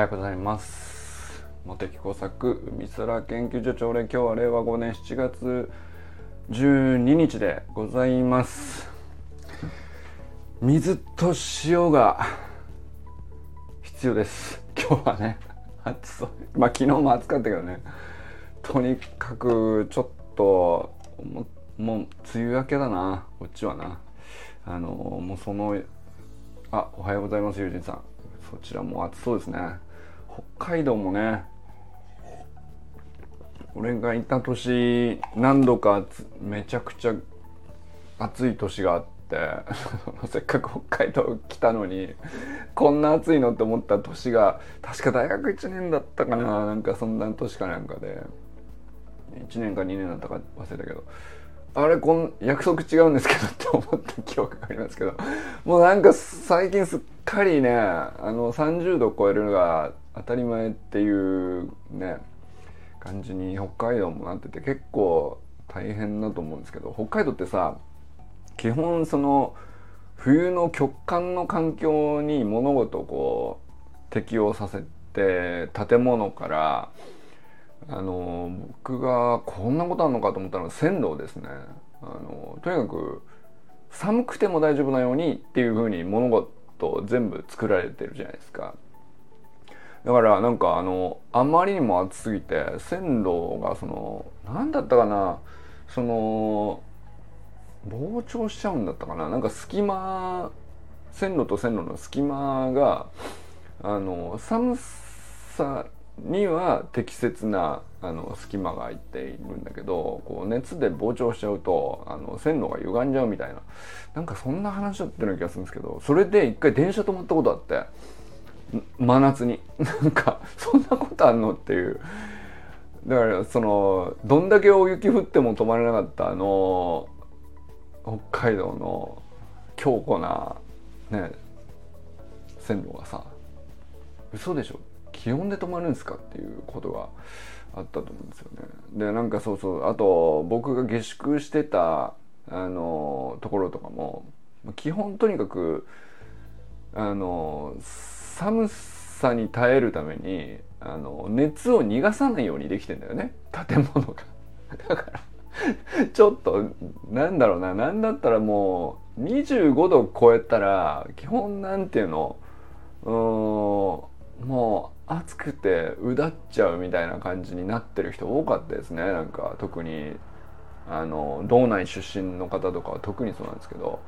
はようございます。茂木工作海空研究所長連今日は令和5年7月12日でございます。水と塩が必要です。今日はね暑そう。まあ昨日も暑かったけどね。とにかくちょっとももう梅雨明けだな。こっちはな。あのもうそのあおはようございます友人さん。そちらも暑そうですね。北海道もね俺がいた年何度かめちゃくちゃ暑い年があって せっかく北海道来たのにこんな暑いのって思った年が確か大学1年だったかななんかそんな年かなんかで。1年か2年だったか忘れたけど。あれこん約束違うんですけどって思った記憶がありますけど。もうなんか最近すっかりねあの30度超えるのが当たり前っていうね感じに北海道もなってて結構大変だと思うんですけど北海道ってさ基本その冬の極寒の環境に物事をこう適応させて建物からあの僕がこんなことあるのかと思ったのが線路ですね。あのとにかく寒くても大丈夫なようにっていうふうに物事全部作られてるじゃないですか。だからなんかあのあまりにも暑すぎて線路がその何だったかなその膨張しちゃうんだったかななんか隙間線路と線路の隙間があの寒さには適切なあの隙間が空いているんだけどこう熱で膨張しちゃうとあの線路が歪んじゃうみたいななんかそんな話だったような気がするんですけどそれで一回電車止まったことあって真夏に。なんかそんなことあんのっていう。だからそのどんだけ大雪降っても止まれなかったあの北海道の強固なね線路がさ。嘘でしょ？気温で止まるんですかっていうことがあったと思うんですよね。でなんかそうそうあと僕が下宿してたあのところとかも基本とにかくあの寒さに耐えるためにあの熱を逃がさないようにできてんだよね。建物が。だからちょっとなんだろうな。何だったらもう25度超えたら基本なんていうの？うんもう暑くてうだっちゃうみたいな感じになってる人多かったですね。なんか特にあの道内出身の方とかは特にそうなんですけど。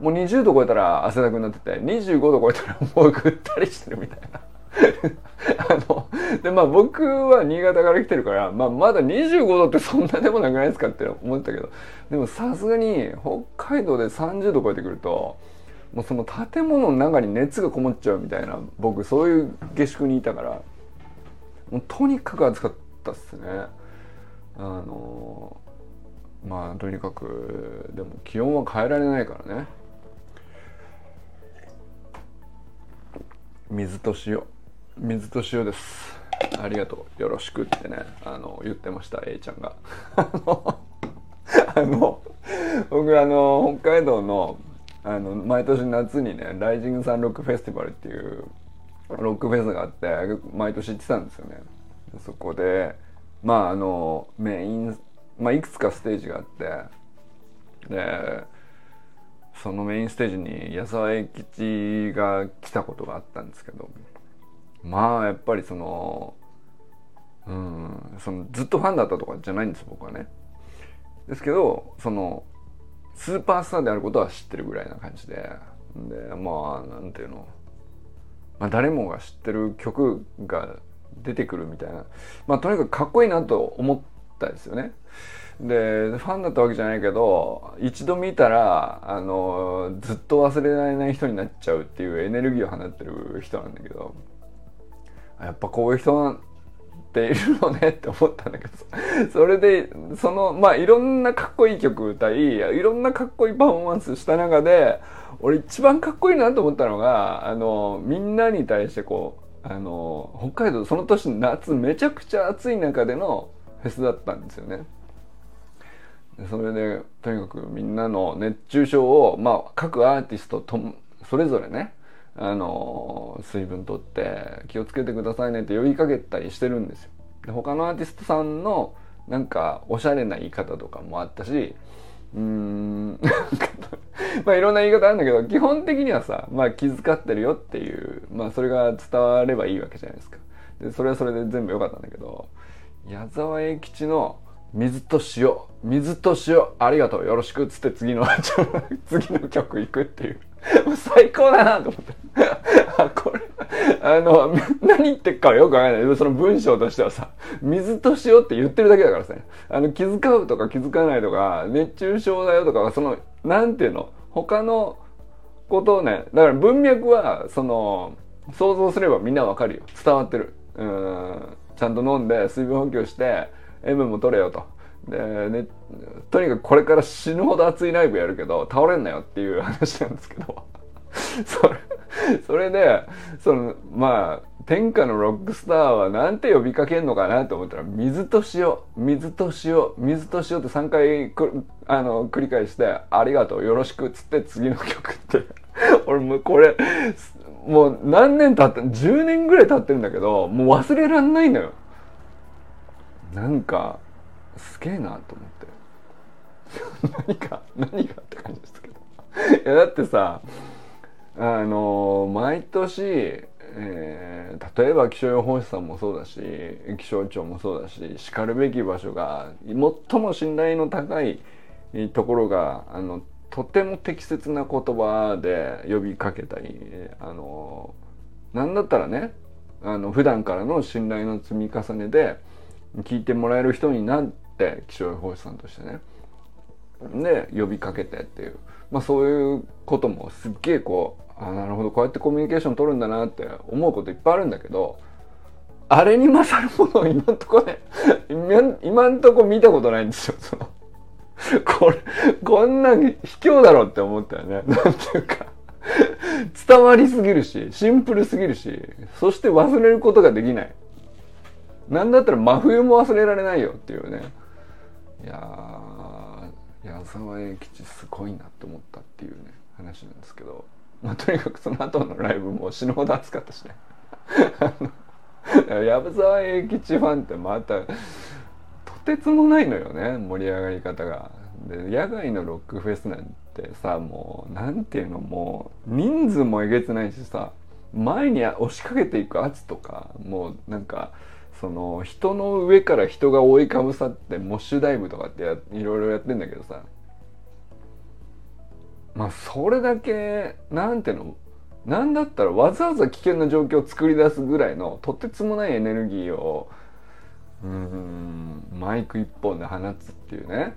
もう20度超えたら汗だくになってて25度超えたらもうぐったりしてるみたいな。あのでまあ僕は新潟から来てるから、まあ、まだ25度ってそんなでもなくないですかって思ったけどでもさすがに北海道で30度超えてくるともうその建物の中に熱がこもっちゃうみたいな僕そういう下宿にいたからもうとにかく暑かったっすね。あのまあとにかくでも気温は変えられないからね。水と塩。水と塩です。ありがとう。よろしくってね。あの言ってました。A ちゃんが。あの僕あの北海道のあの毎年夏にねライジングサンロックフェスティバルっていうロックフェスがあって毎年行ってたんですよね。そこでまああのメイン、まあ、いくつかステージがあってでそのメインステージに矢沢永吉が来たことがあったんですけどまあやっぱりそのうんそのずっとファンだったとかじゃないんです僕はねですけどそのスーパースターであることは知ってるぐらいな感じででまあなんていうの、まあ、誰もが知ってる曲が出てくるみたいなまあとにかくかっこいいなと思ったですよね。でファンだったわけじゃないけど一度見たらあのずっと忘れられない人になっちゃうっていうエネルギーを放ってる人なんだけどやっぱこういう人なっているのねって思ったんだけど それでそのまあいろんなかっこいい曲歌いいろんなかっこいいパフォーマンスした中で俺一番かっこいいなと思ったのがあのみんなに対してこうあの北海道その年夏めちゃくちゃ暑い中でのフェスだったんですよね。それでとにかくみんなの熱中症を、まあ、各アーティストとそれぞれねあの水分取って気をつけてくださいねって呼びかけたりしてるんですよ。で他のアーティストさんのなんかおしゃれな言い方とかもあったしうーんまあいろんな言い方あるんだけど基本的にはさ、まあ、気遣ってるよっていうまあそれが伝わればいいわけじゃないですか。でそれはそれで全部良かったんだけど矢沢永吉の水と塩。水と塩ありがとう。よろしくっつって次の 次の曲行くっていう。最高だなと思って。あこれあの何言ってっかよくわかんない。その文章としてはさ水と塩って言ってるだけだからさ。あの気遣うとか気づかないとか熱中症だよとかそのなんていうの？他のことをね。だから文脈はその想像すればみんなわかるよ。伝わってる。うん。ちゃんと飲んで水分補給して塩分も取れよと。で、ね、とにかくこれから死ぬほど熱いライブやるけど倒れんなよっていう話なんですけど それそれでそのまあ天下のロックスターはなんて呼びかけんのかなと思ったら水と塩水と塩水と塩って3回くあの繰り返して「ありがとうよろしく」っつって次の曲って 俺もうこれもう何年経って10年ぐらい経ってるんだけどもう忘れらんないのよ。なんかすげえなと思って。何か何がって感じですけど。いやだってさあの毎年、えー、例えば気象予報士さんもそうだし気象庁もそうだししかるべき場所が最も信頼の高いところがあのとても適切な言葉で呼びかけたりあのなんだったらねあの普段からの信頼の積み重ねで聞いてもらえる人になって気象予報士さんとしてね。で呼びかけてっていう、まあ、そういうこともすっげえこうあなるほどこうやってコミュニケーション取るんだなって思うこといっぱいあるんだけどあれに勝るものを今んとこね 今んとこ見たことないんですよその。これこんな卑怯だろって思ったよね。なんていうか。伝わりすぎるしシンプルすぎるしそして忘れることができない。なんだったら真冬も忘れられないよっていうね。いや矢沢永吉すごいなって思ったっていうね話なんですけど、まあ、とにかくその後のライブも死ぬほど暑かったしね。矢沢永吉ファンってまたとてつもないのよね盛り上がり方が。で野外のロックフェスなんてさもう何ていうのもう人数もえげつないしさ前に押しかけていく圧とかもうなんかその人の上から人が覆いかぶさってモッシュダイブとかっていろいろやってんだけどさ。まあそれだけなんていうの？なんだったらわざわざ危険な状況を作り出すぐらいのとてつもないエネルギーをうんマイク一本で放つっていうね。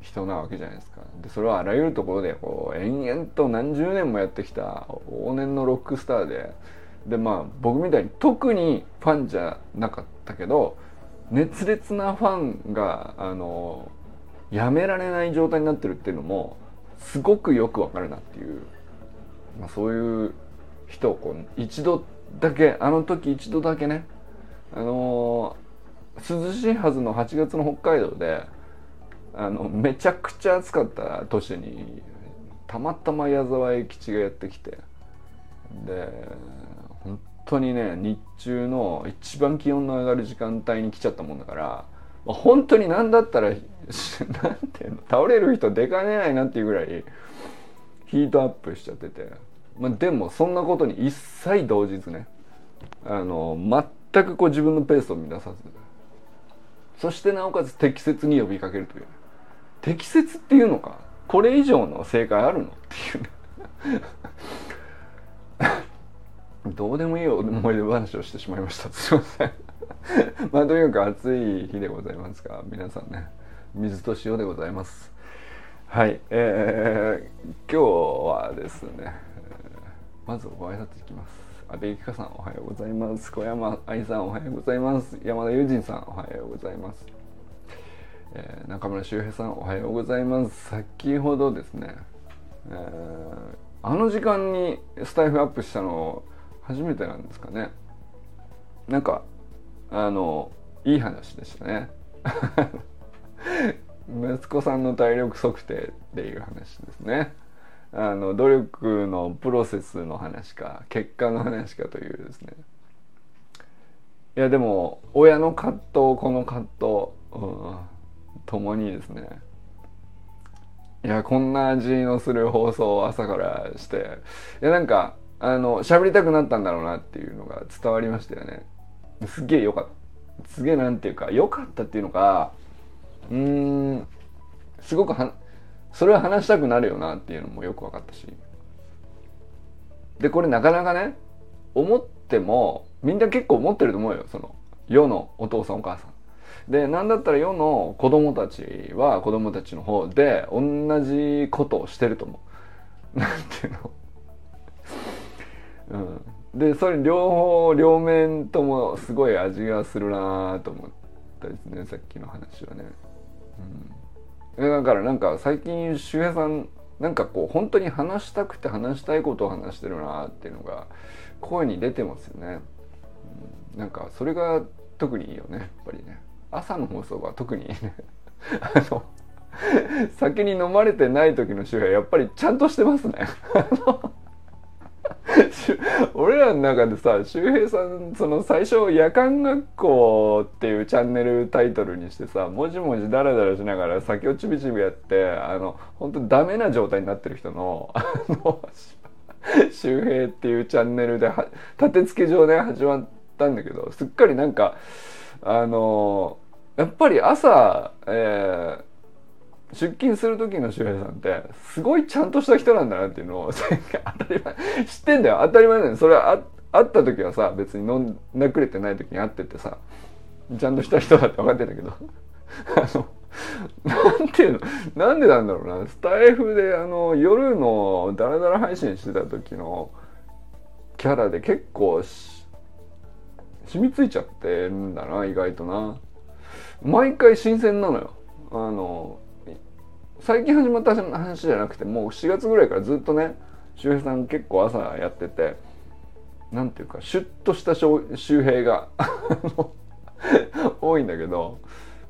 人なわけじゃないですか。でそれはあらゆるところでこう延々と何十年もやってきた往年のロックスターででまあ僕みたいに特にファンじゃなかったけど熱烈なファンがあのやめられない状態になってるっていうのもすごくよくわかるなっていう、まあ、そういう人をこう一度だけあの時一度だけねあの涼しいはずの8月の北海道であのめちゃくちゃ暑かった年にたまたま矢沢永吉がやってきてで当にね日中の一番気温の上がる時間帯に来ちゃったもんだから本当に何だったら なんていうの倒れる人出かねないなっていうぐらいヒートアップしちゃってて、まあ、でもそんなことに一切動じずねあの全くこう自分のペースを乱さず。そしてなおかつ適切に呼びかけるという。適切っていうのかこれ以上の正解あるのっていうね。どうでもいい思い出話をしてしまいました。すいません。まあとにかく暑い日でございますが皆さんね水と塩でございます。はい。えー、今日はですねまずご挨拶いきます。阿部ゆきかさんおはようございます。小山愛さんおはようございます。山田友人さんおはようございます、えー、中村修平さんおはようございます。先ほどですね、えー、あの時間にスタイフアップしたのを初めてなんですかね。なんかあのいい話でしたね。息子さんの体力測定っていう話ですね。あの努力のプロセスの話か結果の話かというですね。いやでも親の葛藤この葛藤、うん、共にですね。いやこんな味のする放送を朝からしていやなんかあの喋りたくなったんだろうなっていうのが伝わりましたよね。すげえよかった。すげえなんていうかよかったっていうのかうーんすごくはそれは話したくなるよなっていうのもよく分かったし。でこれなかなかね思ってもみんな結構思ってると思うよ。その世のお父さんお母さん。でなんだったら世の子供たちは子供たちの方で同じことをしてると思う。なんていうの。うん、でそれ両方両面ともすごい味がするなと思ったですねさっきの話はね。うん、だからなんか最近周平さんなんかこう本当に話したくて話したいことを話してるなっていうのが声に出てますよね。うん、なんかそれが特にいいよねやっぱりね。朝の放送は特に あの酒に飲まれてない時の周平やっぱりちゃんとしてますね 俺らの中でさ周平さんその最初「夜間学校」っていうチャンネルタイトルにしてさもじもじダラダラしながら酒をちびちびやってあの本当ダメな状態になってる人のあの 周平っていうチャンネルで立て付け上で始まったんだけどすっかりなんかあのやっぱり朝、えー、出勤する時の周平さんってすごいちゃんとした人なんだなっていうのを 当たり前知ってんだよ。当たり前だよ。それはあ会った時はさ別に飲んだくれてない時に会っててさちゃんとした人だって分かってんだけど。あのなんていうの？なんでなんだろうな。スタイフであの夜のダラダラ配信してた時のキャラで結構染みついちゃってるんだな意外とな。毎回新鮮なのよ。あの最近始まった話じゃなくてもう4月ぐらいからずっとね周平さん結構朝やっててなんていうかシュッとした周平が多いんだけど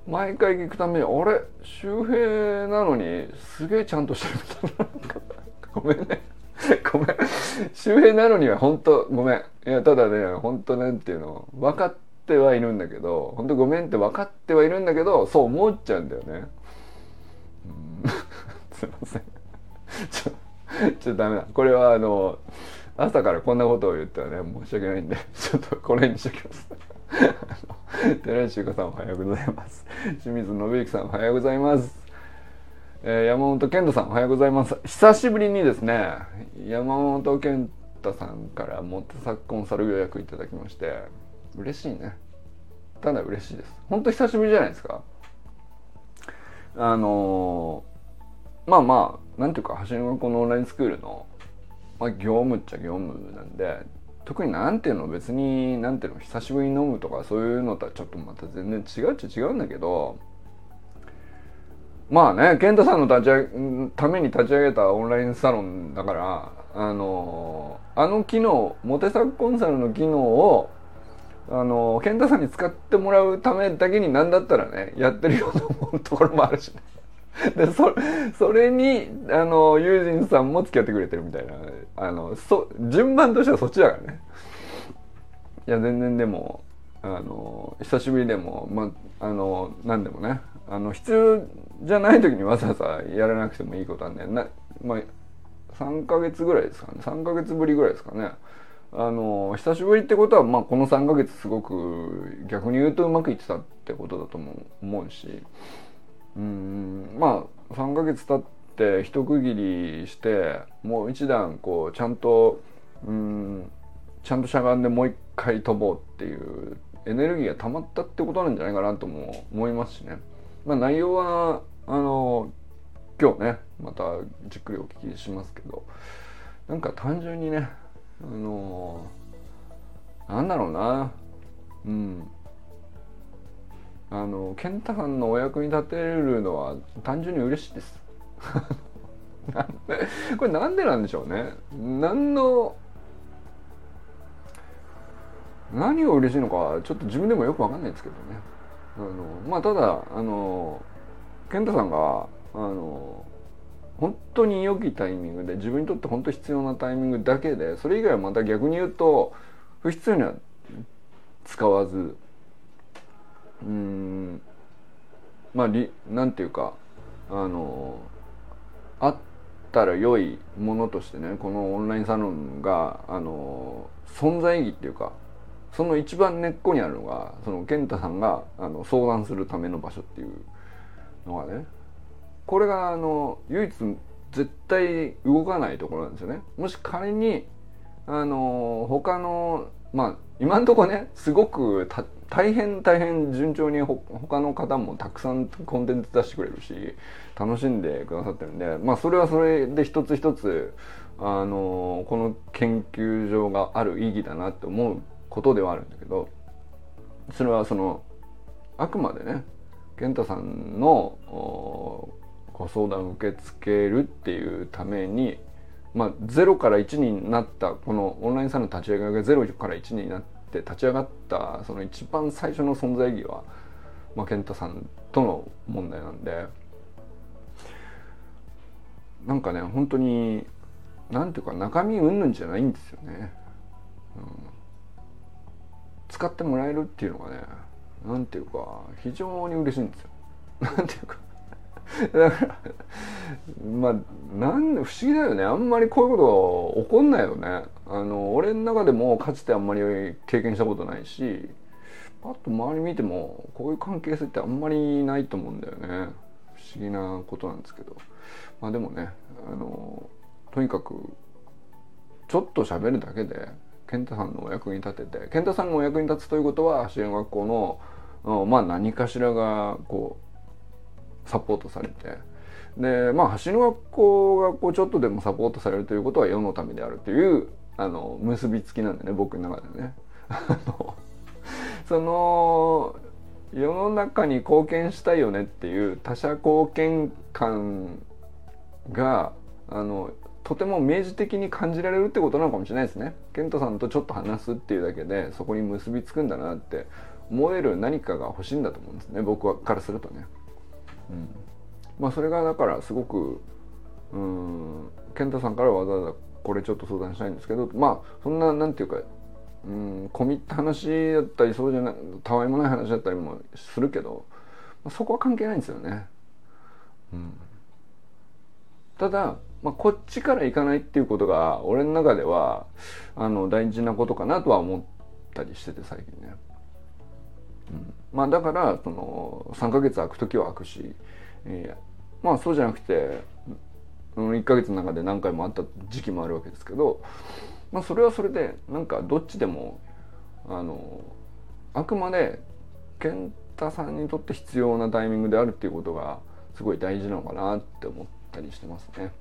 毎回聞くためにあれ？周平なのにすげえちゃんとしてるみたいなごめんね。ごめん。周平なのには本当ごめん。いやただね本当なんていうの分かってはいるんだけど本当ごめんって分かってはいるんだけどそう思っちゃうんだよね。すいません。ちょちょっとダメだ。これはあの朝からこんなことを言ったらね申し訳ないんで ちょっとこれにしときます。寺西由香さんおはようございます。清水信之さんおはようございます。えー、山本健太さんおはようございます。久しぶりにですね山本健太さんからモテ昨コンサル予約いただきまして嬉しいね。ただ嬉しいです。本当久しぶりじゃないですか。あのー、まあまあなんていうか橋の学校のオンラインスクールの、まあ、業務っちゃ業務なんで特になんていうの別になんていうの久しぶりに飲むとかそういうのとはちょっとまた全然違うっちゃ違うんだけどまあね健太さんの立ち上げために立ち上げたオンラインサロンだからあのあの機能モテサクコンサルの機能をあの健太さんに使ってもらうためだけに何だったらねやってるような思うところもあるしね。でそそれにあのユージンさんも付き合ってくれてるみたいなあのそ順番としてはそっちだからね。いや全然でもあの久しぶりでもまああの何でもねあの必要じゃない時にわざわざやらなくてもいいことなんだよなまあ3ヶ月ぐらいですかね3ヶ月ぶりぐらいですかねあの久しぶりってことは、まあ、この3ヶ月すごく逆に言うとうまくいってたってことだとも思うしうんまあ3ヶ月経って一区切りしてもう一段こうちゃんとうんちゃんとしゃがんでもう一回飛ぼうっていうエネルギーが溜まったってことなんじゃないかなとも思いますしね。まあ、内容はあの今日ねまたじっくりお聞きしますけどなんか単純にねあのなんだろうな。うん。あの健太さんのお役に立てるのは単純に嬉しいです。これなんでなんでしょうね。何の何が嬉しいのかちょっと自分でもよく分かんないですけどね。あのまあただあの健太さんがあの本当に良きタイミングで自分にとって本当必要なタイミングだけでそれ以外はまた逆に言うと不必要には使わずうんまありなんていうかあのあったら良いものとしてねこのオンラインサロンがあの存在意義っていうかその一番根っこにあるのがその健太さんがあの相談するための場所っていうのがねこれがあの唯一絶対動かないところなんですよね。もし仮にあの他のまあ今んとこねすごく大変大変順調に他の方もたくさんコンテンツ出してくれるし楽しんでくださってるんでまあそれはそれで一つ一つあのこの研究所がある意義だなって思うことではあるんだけどそれはそのあくまでね健太さんのご相談を受け付けるっていうためにまあ、0から1になったこのオンラインサロンの立ち上げが0から1になって立ち上がったその一番最初の存在意義は、まあ、健太さんとの問題なんでなんかね本当になんていうか中身うんぬんじゃないんですよね、うん、使ってもらえるっていうのがねなんていうか非常に嬉しいんですよ。なんていうか。だからまあなん不思議だよね。あんまりこういうこと起こんないよね。あの俺の中でもかつてあんまり経験したことないしパッと周り見てもこういう関係性ってあんまりないと思うんだよね。不思議なことなんですけど。まあでもねあのとにかくちょっと喋るだけで健太さんのお役に立てて健太さんがお役に立つということは支援学校のまあ何かしらがこうサポートされてでまあ橋の学校がこうちょっとでもサポートされるということは世のためであるというあの結びつきなんでね僕の中でね。その世の中に貢献したいよねっていう他者貢献感があのとても明示的に感じられるってことなのかもしれないですね。ケントさんとちょっと話すっていうだけでそこに結びつくんだなって思える何かが欲しいんだと思うんですね僕はからするとね。うんまあ、それがだからすごくうん健太さんからわざわざこれちょっと相談したいんですけどまあそんななんていうかうん込み入った話だったりそうじゃないたわいもない話だったりもするけど、まあ、そこは関係ないんですよね。うん、ただ、まあ、こっちから行かないっていうことが俺の中ではあの大事なことかなとは思ったりしてて最近ね。まあだからその3ヶ月空く時は空くし、えー、まあそうじゃなくて1ヶ月の中で何回もあった時期もあるわけですけど、まあ、それはそれでなんかどっちでもあのあくまで健太さんにとって必要なタイミングであるっていうことがすごい大事なのかなって思ったりしてますね。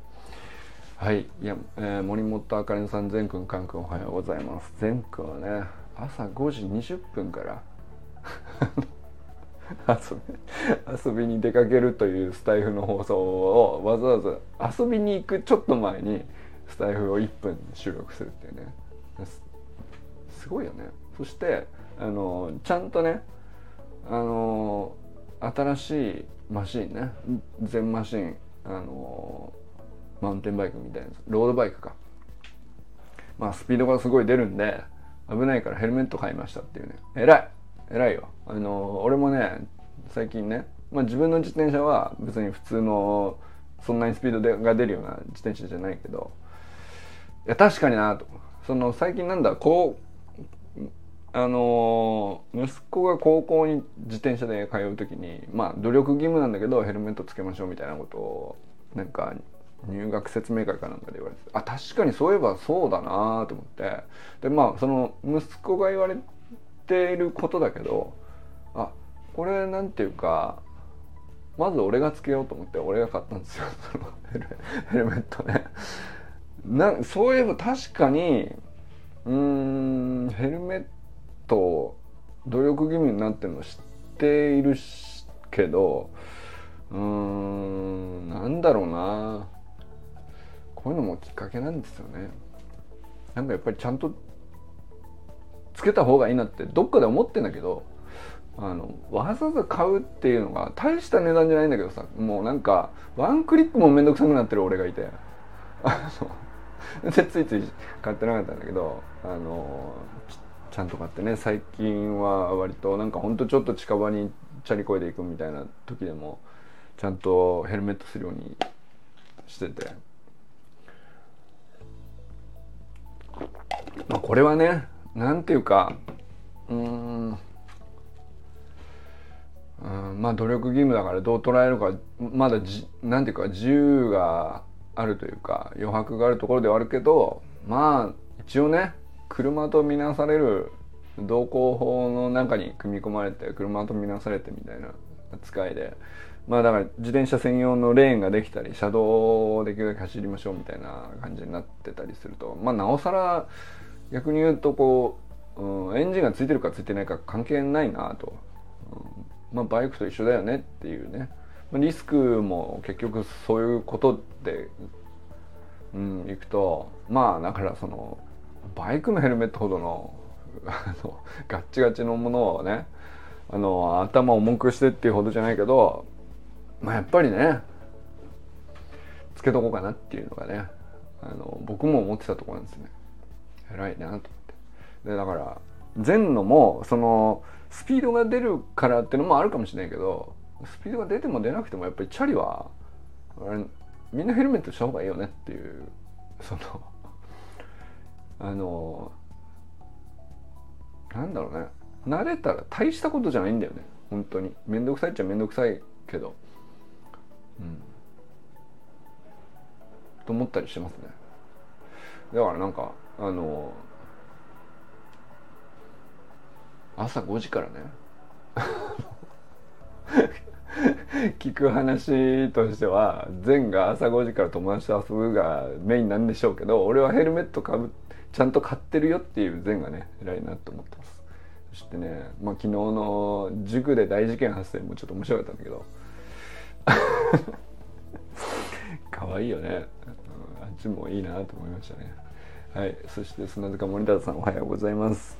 はい。いや、えー、森本あかりさん、全くん、かんくんおはようございます。全くんはね、朝5時20分から 遊びに出かけるというスタイフの放送をわざわざ遊びに行くちょっと前にスタイフを1分収録するっていうね。すごいよね。そしてあのちゃんとねあの新しいマシンね。全マシンあのマウンテンバイクみたいなロードバイクか。まあスピードがすごい出るんで危ないからヘルメット買いましたっていうね。偉い。偉いよ。あの俺もね最近ね、まあ、自分の自転車は別に普通のそんなにスピードでが出るような自転車じゃないけどいや確かになとその最近なんだこうあの息子が高校に自転車で通う時にまあ努力義務なんだけどヘルメットつけましょうみたいなことをなんか入学説明会かなんかで言われてあ確かにそういえばそうだなと思って。でまあその息子が言われていることだけどあこれなんていうかまず俺がつけようと思って俺が買ったんですよ そのヘルメットね。なそういえば確かにうんヘルメット努力義務になってるの知っているけどうーんなんだろうな。こういうのもきっかけなんですよね。なんかやっぱりちゃんとつけた方がいいなってどっかで思ってんだけどあのわざわざ買うっていうのが大した値段じゃないんだけどさもうなんかワンクリックも面倒くさくなってる俺がいて。あのでついつい買ってなかったんだけどあのちゃんと買ってね最近は割となんかほんとちょっと近場にチャリこいで行くみたいな時でもちゃんとヘルメットするようにしてて。まあこれはねなんていうかうんうんまあ努力義務だからどう捉えるかまだじなんていうか自由があるというか余白があるところではあるけどまあ一応ね車とみなされる道交法の中に組み込まれて車とみなされてみたいな扱いでまあだから自転車専用のレーンができたり車道をできるだけ走りましょうみたいな感じになってたりするとまあなおさら逆に言うとこう、うん、エンジンがついてるかついてないか関係ないなと、うん、まあバイクと一緒だよねっていうね。リスクも結局そういうことで、うん、いくとまあだからそのバイクのヘルメットほどのガッチガチのものをねあの頭を重くしてっていうほどじゃないけどまあやっぱりねつけとこうかなっていうのがねあの僕も思ってたところなんですね。偉いなと思って。でだから前のもそのスピードが出るからっていうのもあるかもしれないけどスピードが出ても出なくてもやっぱりチャリはみんなヘルメットした方がいいよねっていうそのあのなんだろうね。慣れたら大したことじゃないんだよね。本当に。面倒くさいっちゃ面倒くさいけど。うん。と思ったりしてますね。だからなんかあの朝5時からね。聞く話としては善が朝5時から友達と遊ぶがメインなんでしょうけど俺はヘルメットかぶちゃんと買ってるよっていう善がね偉いなと思ってます。そしてね、まあ、昨日の塾で大事件発生もちょっと面白かったんだけど。可愛いよね、あっちもいいなと思いましたね。はいそして砂塚森田さんおはようございます。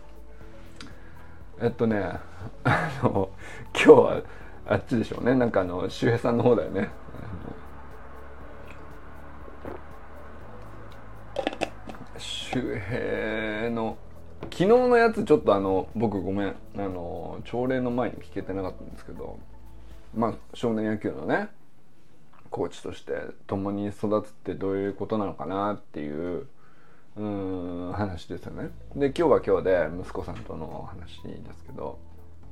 えっとね あの今日はあっちでしょうね。なんかあの周平さんの方だよね。周平の昨日のやつちょっとあの僕ごめんあの朝礼の前に聞けてなかったんですけどまあ少年野球のねコーチとして共に育つってどういうことなのかなっていううん話ですよね。で今日は今日で息子さんとの話ですけど、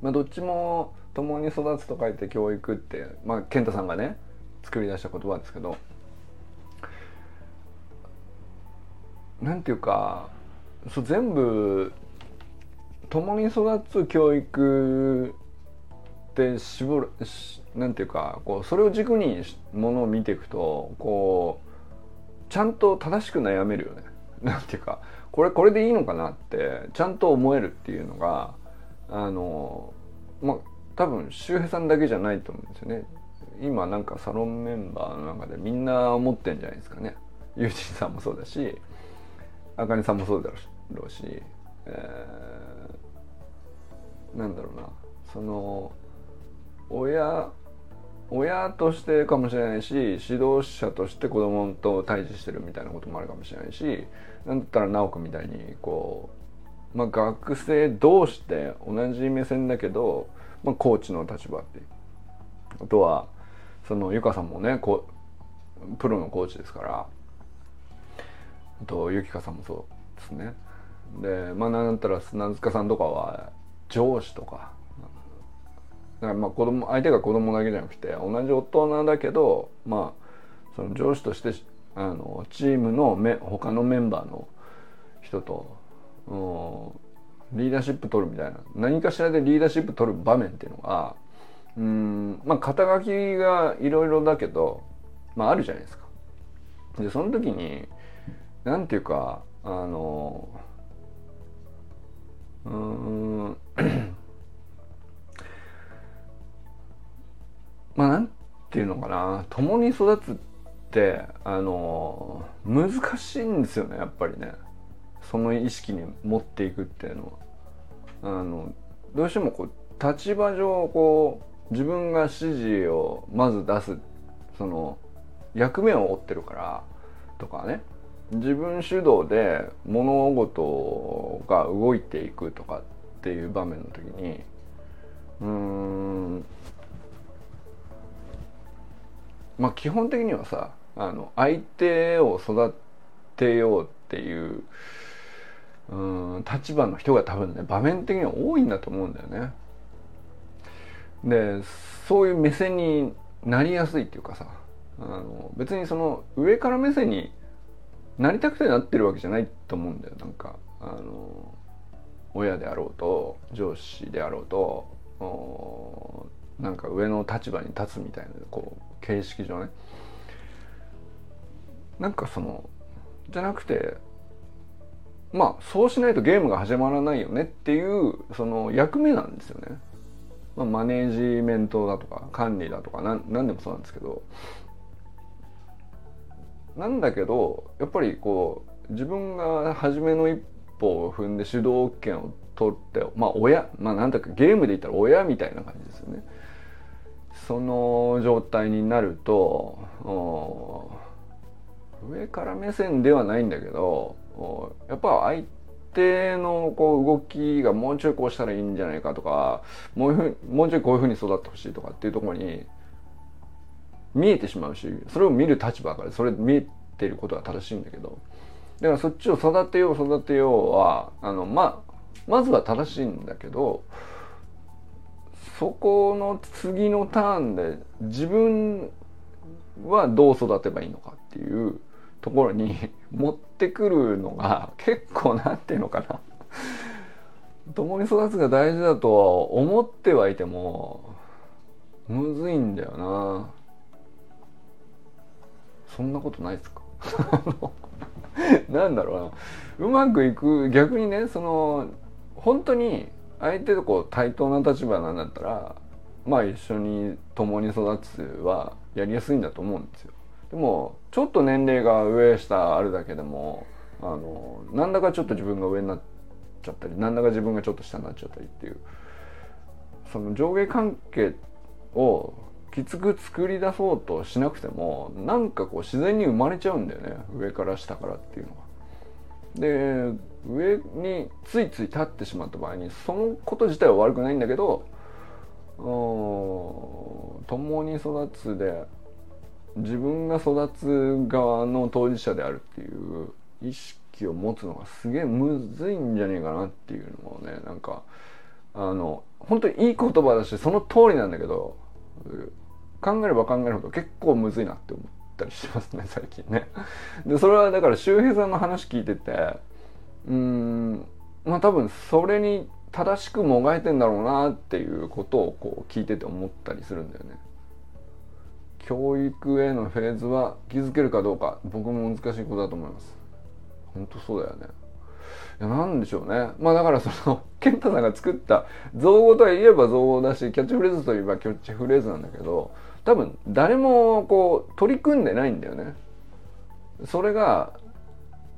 まあ、どっちも共に育つと書いて教育って、まあ、健太さんがね作り出した言葉ですけどなんていうかそう全部共に育つ教育って絞るなんていうかこうそれを軸にものを見ていくとこうちゃんと正しく悩めるよね。なんていうかこれこれでいいのかなってちゃんと思えるっていうのがあのまあ多分周平さんだけじゃないと思うんですよね。今なんかサロンメンバーの中でみんな思ってんじゃないですかね。ユージンさんもそうだしあかねさんもそうだろうし、えー、なんだろうな。その親親としてかもしれないし指導者として子供と対峙してるみたいなこともあるかもしれないしなんだったら直くみたいにこう、まあ、学生同士で同じ目線だけど、まあ、コーチの立場っていう。あとはそのゆかさんもねこプロのコーチですから。あとゆきかさんもそうですね。でまあなんだったら砂塚さんとかは上司とかからまあ子供相手が子供だけじゃなくて同じ大人だけどまあその上司としてあのチームのめ他のメンバーの人と、うん、リーダーシップ取るみたいな何かしらでリーダーシップ取る場面っていうのがうんまあ肩書きがいろいろだけど、まあ、あるじゃないですか。でその時になんていうかあのうんまあなんていうのかな。共に育つってあの難しいんですよねやっぱりね。その意識に持っていくっていうのは。あのどうしてもこう立場上こう自分が指示をまず出すその役目を負ってるからとかね。自分主導で物事が動いていくとかっていう場面の時にうーんまあ基本的にはさあの相手を育てようっていううん立場の人が多分ね場面的には多いんだと思うんだよね。でそういう目線になりやすいっていうかさあの別にその上から目線になりたくてなってるわけじゃないと思うんだよなんかあの親であろうと上司であろうとなんか上の立場に立つみたいなこう形式上ねなんかそのじゃなくてまあそうしないとゲームが始まらないよねっていうその役目なんですよね。まあ、マネージメントだとか管理だとか何何でもそうなんですけどなんだけどやっぱりこう自分が初めの一歩を踏んで主導権を取ってまあ親まあなんだかゲームで言ったら親みたいな感じですよね。その状態になると上から目線ではないんだけどやっぱ相手のこう動きがもうちょいこうしたらいいんじゃないかとかもうふもうちょいこういうふうに育ってほしいとかっていうところに見えてしまうしそれを見る立場からそれ見えてることは正しいんだけどだからそっちを育てよう育てようはあのまあまずは正しいんだけどそこの次のターンで自分はどう育てばいいのかっていうところに 持ってくるのが結構なんていうのかな。共に育つが大事だとは思ってはいてもむずいんだよな。そんなことないですか？なんだろうな。うまくいく逆にねその本当に相手とこう対等な立場なんだったらまあ一緒に共に育つはやりやすいんだと思うんですよ。でもちょっと年齢が上下あるだけでもあのなんだかちょっと自分が上になっちゃったりなんだか自分がちょっと下になっちゃったりっていうその上下関係をきつく作り出そうとしなくてもなんかこう自然に生まれちゃうんだよね上から下からっていうのが。で上についつい立ってしまった場合にそのこと自体は悪くないんだけど共に育つで自分が育つ側の当事者であるっていう意識を持つのがすげえむずいんじゃねえかなっていうのをねなんかあの本当にいい言葉だしその通りなんだけど考えれば考えるほど結構むずいなって思ってたりしますね最近ね。でそれはだから周平さんの話聞いててうんまあ多分それに正しくもがいてんだろうなっていうことをこう聞いてて思ったりするんだよね。教育へのフェーズは気づけるかどうか僕も難しいことだと思います本当そうだよねいやなんでしょうねまあだからその 健太さんが作った造語とは言えば造語だしキャッチフレーズといえばキャッチフレーズなんだけど多分誰もこう取り組んでないんだよね。それが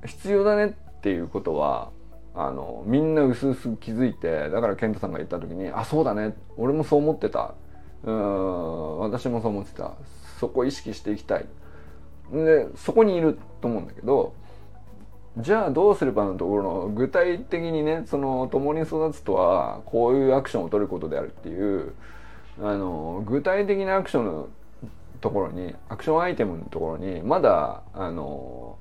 必要だねっていうことはあのみんな薄々気づいてだから健太さんが言った時に「あそうだね。俺もそう思ってた。うん私もそう思ってた。そこ意識していきたい。でそこにいると思うんだけどじゃあどうすればのところの具体的にねその共に育つとはこういうアクションを取ることであるっていうあの具体的なアクションのところにアクションアイテムのところにまだあの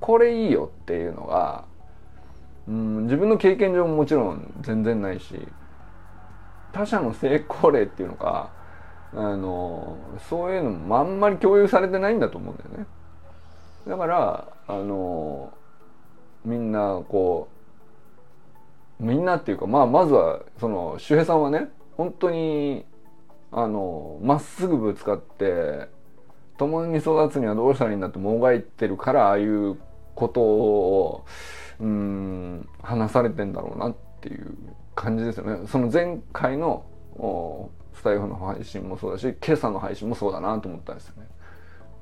これいいよっていうのが、うん、自分の経験上ももちろん全然ないし他者の成功例っていうのかあのそういうのもあんまり共有されてないんだと思うんだよね。だからあのみんなこうみんなっていうかまあまずはその周平さんはね本当にあのまっすぐぶつかって共に育つにはどうしたらいいんだってもがいてるからああいうことをうん話されてんだろうなっていう感じですよね。その前回のスタイフの配信もそうだし今朝の配信もそうだなと思ったんですよね。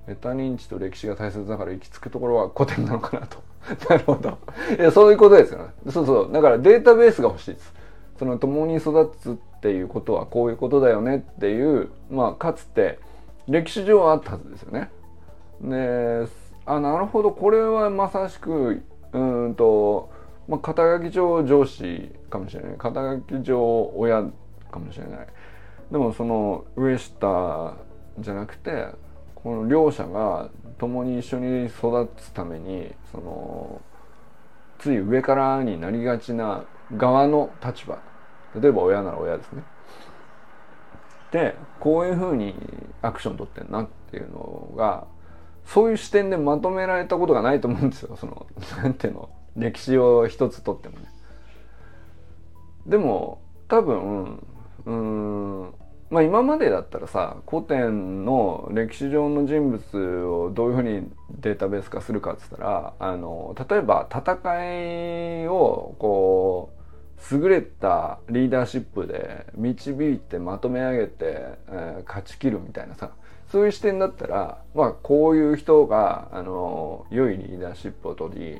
メタ認知と歴史が大切だから行き着くところは古典なのかなと。なるほど。いや、そういうことですよね。そうそう。だからデータベースが欲しいです。その共に育つっっていうことはこういうことだよねっていうまあかつて歴史上はあったはずですよね。であなるほど。これはまさしくうんと、まあ、肩書き上上司かもしれない。肩書き上親かもしれない。でもその上下じゃなくてこの両者が共に一緒に育つためにそのつい上からになりがちな側の立場例えば親なら親ですね。でこういうふうにアクション取ってんなっていうのがそういう視点でまとめられたことがないと思うんですよ。そのなんていうの？歴史を一つとってもね。でも多分うんまあ今までだったらさ古典の歴史上の人物をどういうふうにデータベース化するかっつったらあの例えば戦いをこう優れたリーダーシップで導いてまとめ上げて、えー、勝ち切るみたいなさそういう視点だったらまあこういう人があの良いリーダーシップを取り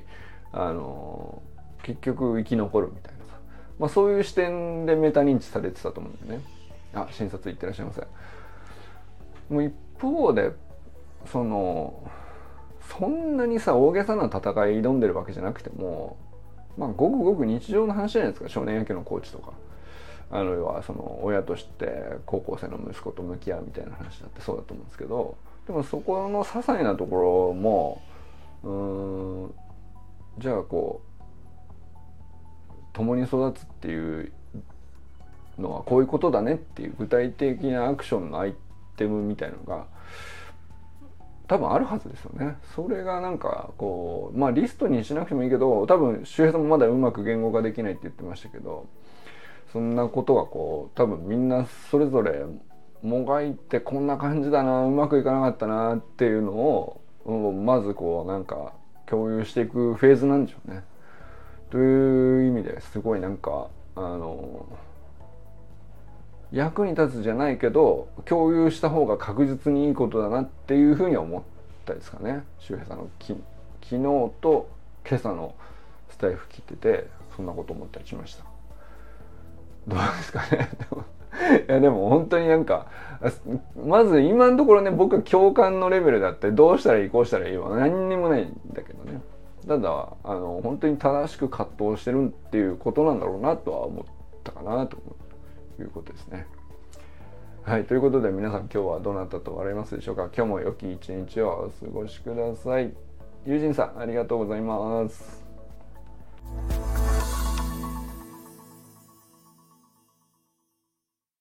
あの結局生き残るみたいなさ、まあ、そういう視点でメタ認知されてたと思うんだよね。あ診察行ってらっしゃいませ。もう一方でそのそんなにさ大げさな戦い挑んでるわけじゃなくてもまあごくごく日常の話じゃないですか少年野球のコーチとか。あるいはその親として高校生の息子と向き合うみたいな話だってそうだと思うんですけどでもそこの些細なところもうんじゃあこう共に育つっていうのはこういうことだねっていう具体的なアクションのアイテムみたいのが多分あるはずですよね。それがなんかこうまあリストにしなくてもいいけど多分周平さんもまだうまく言語化できないって言ってましたけどそんなことがこう多分みんなそれぞれもがいてこんな感じだなうまくいかなかったなっていうのをまずこうなんか共有していくフェーズなんでしょうね。という意味ですごいなんかあの役に立つじゃないけど共有した方が確実にいいことだなっていうふうに思ったですかね。周平さんのき昨日と今朝のスタイフ切っててそんなこと思ったりしました。どうですかね。いやでも本当になんかまず今のところね僕は共感のレベルだってどうしたらいいこうしたらいいは何にもないんだけどね。ただあの本当に正しく葛藤してるっていうことなんだろうなとは思ったかなと思って。いうことですね。はい、ということで皆さん今日はどなたと笑いますでしょうか？今日も良き一日をお過ごしください。友人さんありがとうございます。